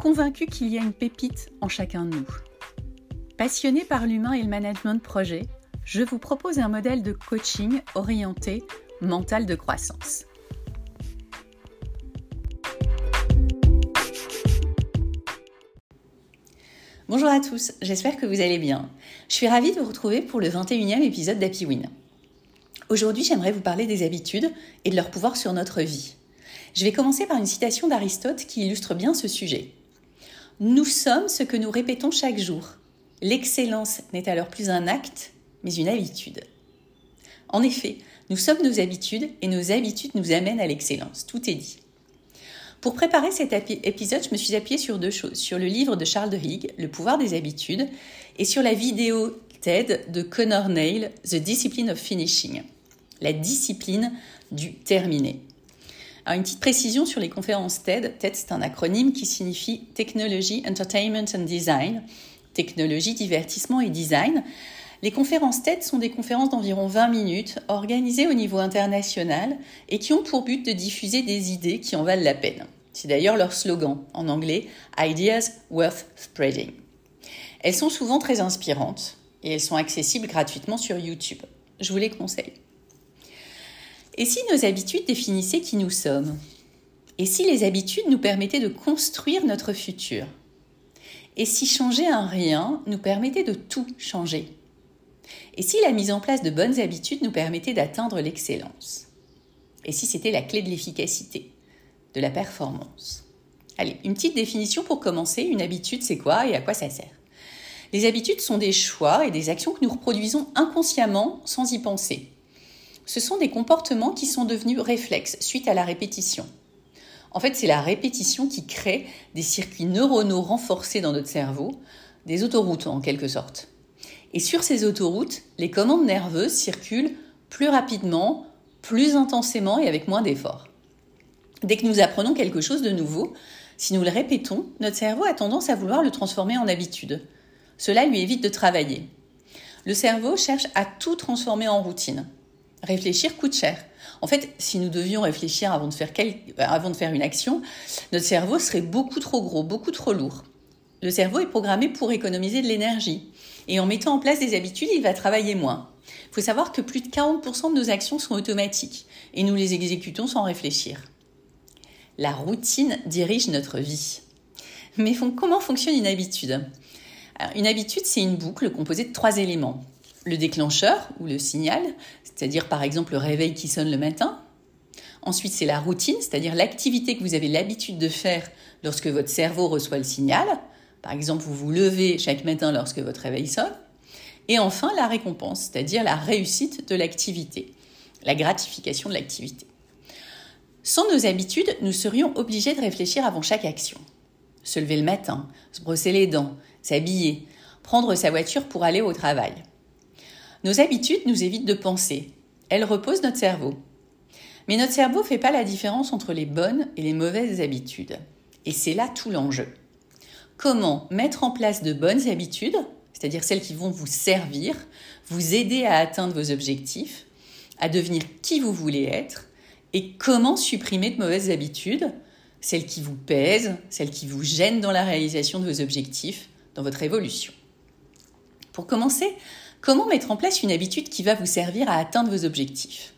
convaincu qu'il y a une pépite en chacun de nous. Passionné par l'humain et le management de projet, je vous propose un modèle de coaching orienté mental de croissance. Bonjour à tous, j'espère que vous allez bien. Je suis ravie de vous retrouver pour le 21e épisode d'Happy Win. Aujourd'hui, j'aimerais vous parler des habitudes et de leur pouvoir sur notre vie. Je vais commencer par une citation d'Aristote qui illustre bien ce sujet. Nous sommes ce que nous répétons chaque jour. L'excellence n'est alors plus un acte, mais une habitude. En effet, nous sommes nos habitudes et nos habitudes nous amènent à l'excellence. Tout est dit. Pour préparer cet épisode, je me suis appuyée sur deux choses. Sur le livre de Charles de Higg, Le pouvoir des habitudes, et sur la vidéo TED de Connor Nail, The Discipline of Finishing. La discipline du terminé une petite précision sur les conférences TED. TED, c'est un acronyme qui signifie Technology, Entertainment and Design. Technologie, divertissement et design. Les conférences TED sont des conférences d'environ 20 minutes organisées au niveau international et qui ont pour but de diffuser des idées qui en valent la peine. C'est d'ailleurs leur slogan en anglais Ideas Worth Spreading. Elles sont souvent très inspirantes et elles sont accessibles gratuitement sur YouTube. Je vous les conseille. Et si nos habitudes définissaient qui nous sommes? Et si les habitudes nous permettaient de construire notre futur? Et si changer un rien nous permettait de tout changer? Et si la mise en place de bonnes habitudes nous permettait d'atteindre l'excellence? Et si c'était la clé de l'efficacité, de la performance? Allez, une petite définition pour commencer. Une habitude, c'est quoi et à quoi ça sert? Les habitudes sont des choix et des actions que nous reproduisons inconsciemment sans y penser ce sont des comportements qui sont devenus réflexes suite à la répétition. En fait, c'est la répétition qui crée des circuits neuronaux renforcés dans notre cerveau, des autoroutes en quelque sorte. Et sur ces autoroutes, les commandes nerveuses circulent plus rapidement, plus intensément et avec moins d'efforts. Dès que nous apprenons quelque chose de nouveau, si nous le répétons, notre cerveau a tendance à vouloir le transformer en habitude. Cela lui évite de travailler. Le cerveau cherche à tout transformer en routine. Réfléchir coûte cher. En fait, si nous devions réfléchir avant de, faire avant de faire une action, notre cerveau serait beaucoup trop gros, beaucoup trop lourd. Le cerveau est programmé pour économiser de l'énergie. Et en mettant en place des habitudes, il va travailler moins. Il faut savoir que plus de 40% de nos actions sont automatiques et nous les exécutons sans réfléchir. La routine dirige notre vie. Mais comment fonctionne une habitude? Une habitude, c'est une boucle composée de trois éléments le déclencheur ou le signal, c'est-à-dire par exemple le réveil qui sonne le matin. Ensuite, c'est la routine, c'est-à-dire l'activité que vous avez l'habitude de faire lorsque votre cerveau reçoit le signal. Par exemple, vous vous levez chaque matin lorsque votre réveil sonne. Et enfin, la récompense, c'est-à-dire la réussite de l'activité, la gratification de l'activité. Sans nos habitudes, nous serions obligés de réfléchir avant chaque action. Se lever le matin, se brosser les dents, s'habiller, prendre sa voiture pour aller au travail. Nos habitudes nous évitent de penser. Elles reposent notre cerveau. Mais notre cerveau ne fait pas la différence entre les bonnes et les mauvaises habitudes. Et c'est là tout l'enjeu. Comment mettre en place de bonnes habitudes, c'est-à-dire celles qui vont vous servir, vous aider à atteindre vos objectifs, à devenir qui vous voulez être, et comment supprimer de mauvaises habitudes, celles qui vous pèsent, celles qui vous gênent dans la réalisation de vos objectifs, dans votre évolution. Pour commencer, Comment mettre en place une habitude qui va vous servir à atteindre vos objectifs?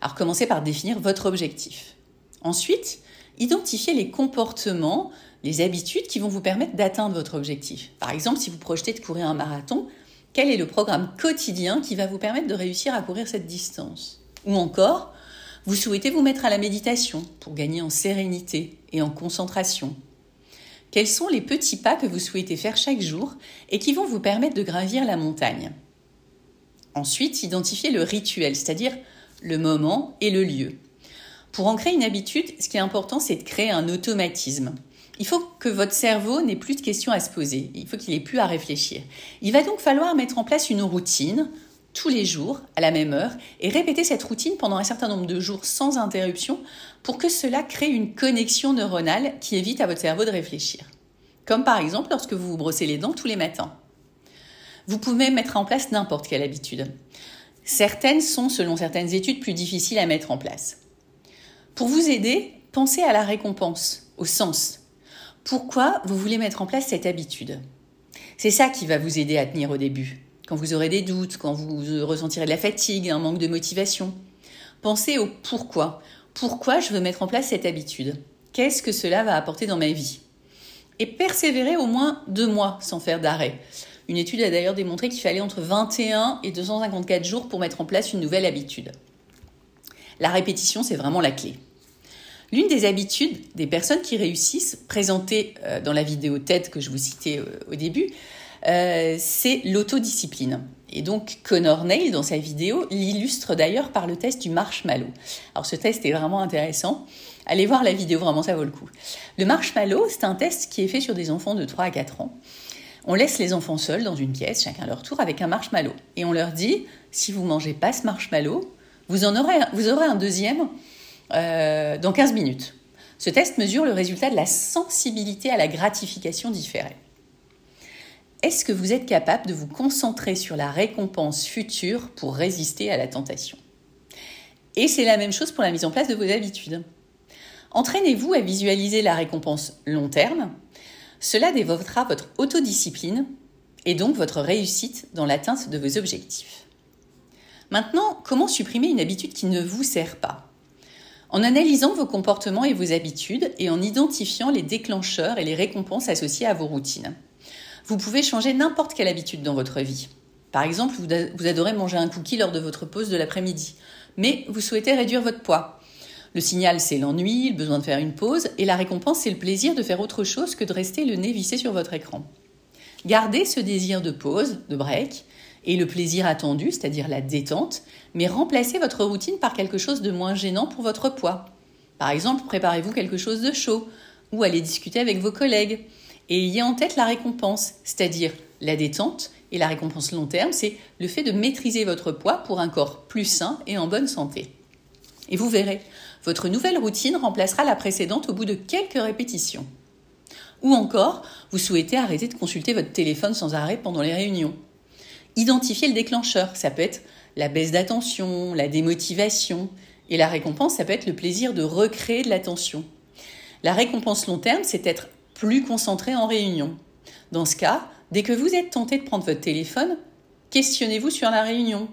Alors commencez par définir votre objectif. Ensuite, identifiez les comportements, les habitudes qui vont vous permettre d'atteindre votre objectif. Par exemple, si vous projetez de courir un marathon, quel est le programme quotidien qui va vous permettre de réussir à courir cette distance? Ou encore, vous souhaitez vous mettre à la méditation pour gagner en sérénité et en concentration. Quels sont les petits pas que vous souhaitez faire chaque jour et qui vont vous permettre de gravir la montagne? Ensuite, identifiez le rituel, c'est-à-dire le moment et le lieu. Pour en créer une habitude, ce qui est important, c'est de créer un automatisme. il faut que votre cerveau n'ait plus de questions à se poser, il faut qu'il ait plus à réfléchir. Il va donc falloir mettre en place une routine tous les jours à la même heure et répéter cette routine pendant un certain nombre de jours sans interruption pour que cela crée une connexion neuronale qui évite à votre cerveau de réfléchir. Comme par exemple lorsque vous vous brossez les dents tous les matins. Vous pouvez mettre en place n'importe quelle habitude. Certaines sont, selon certaines études, plus difficiles à mettre en place. Pour vous aider, pensez à la récompense, au sens. Pourquoi vous voulez mettre en place cette habitude? C'est ça qui va vous aider à tenir au début quand vous aurez des doutes, quand vous ressentirez de la fatigue, un manque de motivation. Pensez au pourquoi. Pourquoi je veux mettre en place cette habitude? Qu'est-ce que cela va apporter dans ma vie? Et persévérez au moins deux mois sans faire d'arrêt. Une étude a d'ailleurs démontré qu'il fallait entre 21 et 254 jours pour mettre en place une nouvelle habitude. La répétition, c'est vraiment la clé. L'une des habitudes des personnes qui réussissent, présentées euh, dans la vidéo TED que je vous citais euh, au début, euh, c'est l'autodiscipline. Et donc Connor Neil, dans sa vidéo, l'illustre d'ailleurs par le test du marshmallow. Alors ce test est vraiment intéressant. Allez voir la vidéo, vraiment ça vaut le coup. Le marshmallow, c'est un test qui est fait sur des enfants de 3 à 4 ans. On laisse les enfants seuls dans une pièce, chacun leur tour, avec un marshmallow. Et on leur dit, si vous mangez pas ce marshmallow, vous, en aurez, vous aurez un deuxième euh, dans 15 minutes. Ce test mesure le résultat de la sensibilité à la gratification différée est-ce que vous êtes capable de vous concentrer sur la récompense future pour résister à la tentation? Et c'est la même chose pour la mise en place de vos habitudes. Entraînez-vous à visualiser la récompense long terme. Cela développera votre autodiscipline et donc votre réussite dans l'atteinte de vos objectifs. Maintenant, comment supprimer une habitude qui ne vous sert pas? En analysant vos comportements et vos habitudes et en identifiant les déclencheurs et les récompenses associées à vos routines. Vous pouvez changer n'importe quelle habitude dans votre vie. Par exemple, vous adorez manger un cookie lors de votre pause de l'après-midi, mais vous souhaitez réduire votre poids. Le signal, c'est l'ennui, le besoin de faire une pause, et la récompense, c'est le plaisir de faire autre chose que de rester le nez vissé sur votre écran. Gardez ce désir de pause, de break, et le plaisir attendu, c'est-à-dire la détente, mais remplacez votre routine par quelque chose de moins gênant pour votre poids. Par exemple, préparez-vous quelque chose de chaud, ou allez discuter avec vos collègues et ayez en tête la récompense, c'est-à-dire la détente et la récompense long terme, c'est le fait de maîtriser votre poids pour un corps plus sain et en bonne santé. Et vous verrez, votre nouvelle routine remplacera la précédente au bout de quelques répétitions. Ou encore, vous souhaitez arrêter de consulter votre téléphone sans arrêt pendant les réunions. Identifiez le déclencheur, ça peut être la baisse d'attention, la démotivation, et la récompense, ça peut être le plaisir de recréer de l'attention. La récompense long terme, c'est être plus concentré en réunion. Dans ce cas, dès que vous êtes tenté de prendre votre téléphone, questionnez-vous sur la réunion.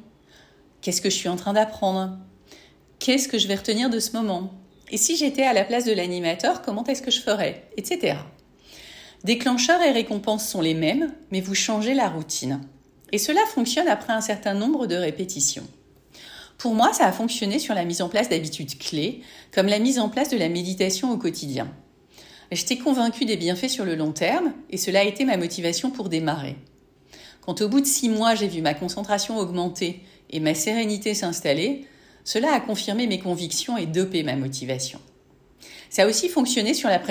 Qu'est-ce que je suis en train d'apprendre? Qu'est-ce que je vais retenir de ce moment? Et si j'étais à la place de l'animateur, comment est-ce que je ferais? Etc. Déclencheurs et récompenses sont les mêmes, mais vous changez la routine. Et cela fonctionne après un certain nombre de répétitions. Pour moi, ça a fonctionné sur la mise en place d'habitudes clés, comme la mise en place de la méditation au quotidien. J'étais convaincue des bienfaits sur le long terme et cela a été ma motivation pour démarrer. Quand au bout de six mois j'ai vu ma concentration augmenter et ma sérénité s'installer, cela a confirmé mes convictions et dopé ma motivation. Ça a aussi fonctionné sur la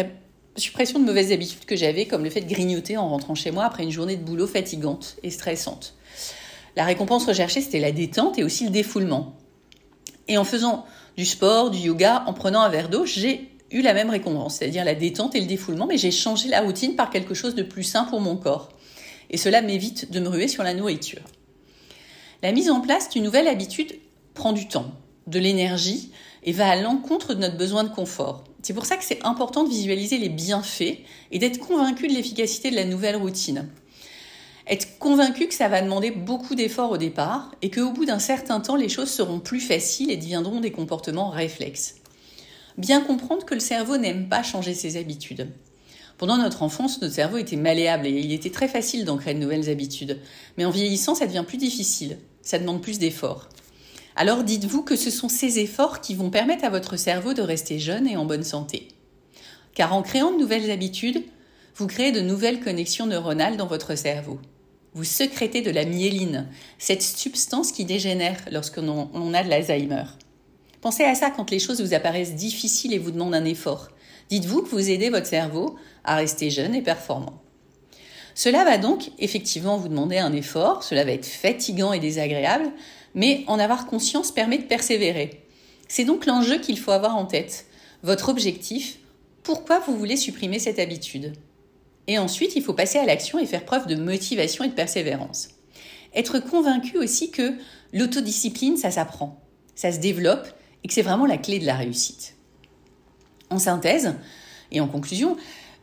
suppression de mauvaises habitudes que j'avais, comme le fait de grignoter en rentrant chez moi après une journée de boulot fatigante et stressante. La récompense recherchée, c'était la détente et aussi le défoulement. Et en faisant du sport, du yoga, en prenant un verre d'eau, j'ai eu la même récompense, c'est-à-dire la détente et le défoulement, mais j'ai changé la routine par quelque chose de plus sain pour mon corps. Et cela m'évite de me ruer sur la nourriture. La mise en place d'une nouvelle habitude prend du temps, de l'énergie et va à l'encontre de notre besoin de confort. C'est pour ça que c'est important de visualiser les bienfaits et d'être convaincu de l'efficacité de la nouvelle routine. Être convaincu que ça va demander beaucoup d'efforts au départ et qu'au bout d'un certain temps, les choses seront plus faciles et deviendront des comportements réflexes bien comprendre que le cerveau n'aime pas changer ses habitudes. Pendant notre enfance, notre cerveau était malléable et il était très facile d'ancrer de nouvelles habitudes. Mais en vieillissant, ça devient plus difficile. Ça demande plus d'efforts. Alors dites-vous que ce sont ces efforts qui vont permettre à votre cerveau de rester jeune et en bonne santé. Car en créant de nouvelles habitudes, vous créez de nouvelles connexions neuronales dans votre cerveau. Vous secrétez de la myéline, cette substance qui dégénère lorsqu'on a de l'Alzheimer. Pensez à ça quand les choses vous apparaissent difficiles et vous demandent un effort. Dites-vous que vous aidez votre cerveau à rester jeune et performant. Cela va donc effectivement vous demander un effort, cela va être fatigant et désagréable, mais en avoir conscience permet de persévérer. C'est donc l'enjeu qu'il faut avoir en tête. Votre objectif, pourquoi vous voulez supprimer cette habitude? Et ensuite, il faut passer à l'action et faire preuve de motivation et de persévérance. Être convaincu aussi que l'autodiscipline, ça s'apprend, ça se développe et que c'est vraiment la clé de la réussite. En synthèse et en conclusion,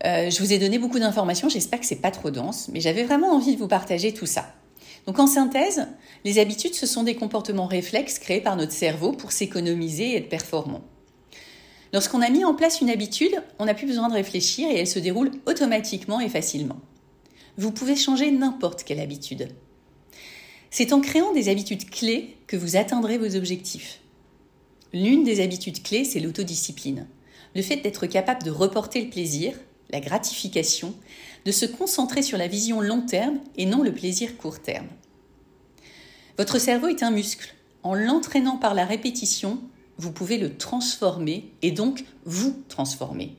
euh, je vous ai donné beaucoup d'informations, j'espère que c'est pas trop dense, mais j'avais vraiment envie de vous partager tout ça. Donc en synthèse, les habitudes, ce sont des comportements réflexes créés par notre cerveau pour s'économiser et être performant. Lorsqu'on a mis en place une habitude, on n'a plus besoin de réfléchir et elle se déroule automatiquement et facilement. Vous pouvez changer n'importe quelle habitude. C'est en créant des habitudes clés que vous atteindrez vos objectifs. L'une des habitudes clés, c'est l'autodiscipline. Le fait d'être capable de reporter le plaisir, la gratification, de se concentrer sur la vision long terme et non le plaisir court terme. Votre cerveau est un muscle. En l'entraînant par la répétition, vous pouvez le transformer et donc vous transformer.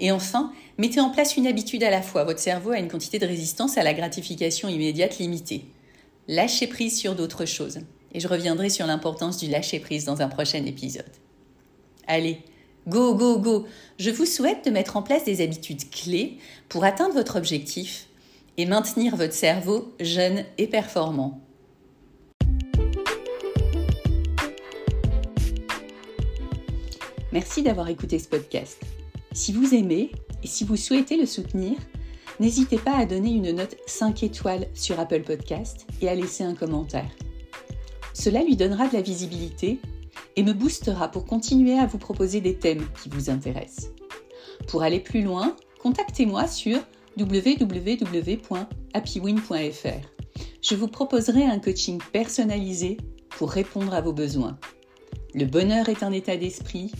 Et enfin, mettez en place une habitude à la fois. Votre cerveau a une quantité de résistance à la gratification immédiate limitée. Lâchez prise sur d'autres choses. Et je reviendrai sur l'importance du lâcher prise dans un prochain épisode. Allez, go, go, go Je vous souhaite de mettre en place des habitudes clés pour atteindre votre objectif et maintenir votre cerveau jeune et performant. Merci d'avoir écouté ce podcast. Si vous aimez et si vous souhaitez le soutenir, n'hésitez pas à donner une note 5 étoiles sur Apple Podcast et à laisser un commentaire. Cela lui donnera de la visibilité et me boostera pour continuer à vous proposer des thèmes qui vous intéressent. Pour aller plus loin, contactez-moi sur www.happywin.fr. Je vous proposerai un coaching personnalisé pour répondre à vos besoins. Le bonheur est un état d'esprit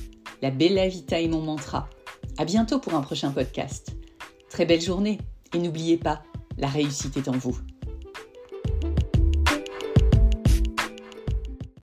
la Bella Vita est mon mantra. À bientôt pour un prochain podcast. Très belle journée et n'oubliez pas, la réussite est en vous.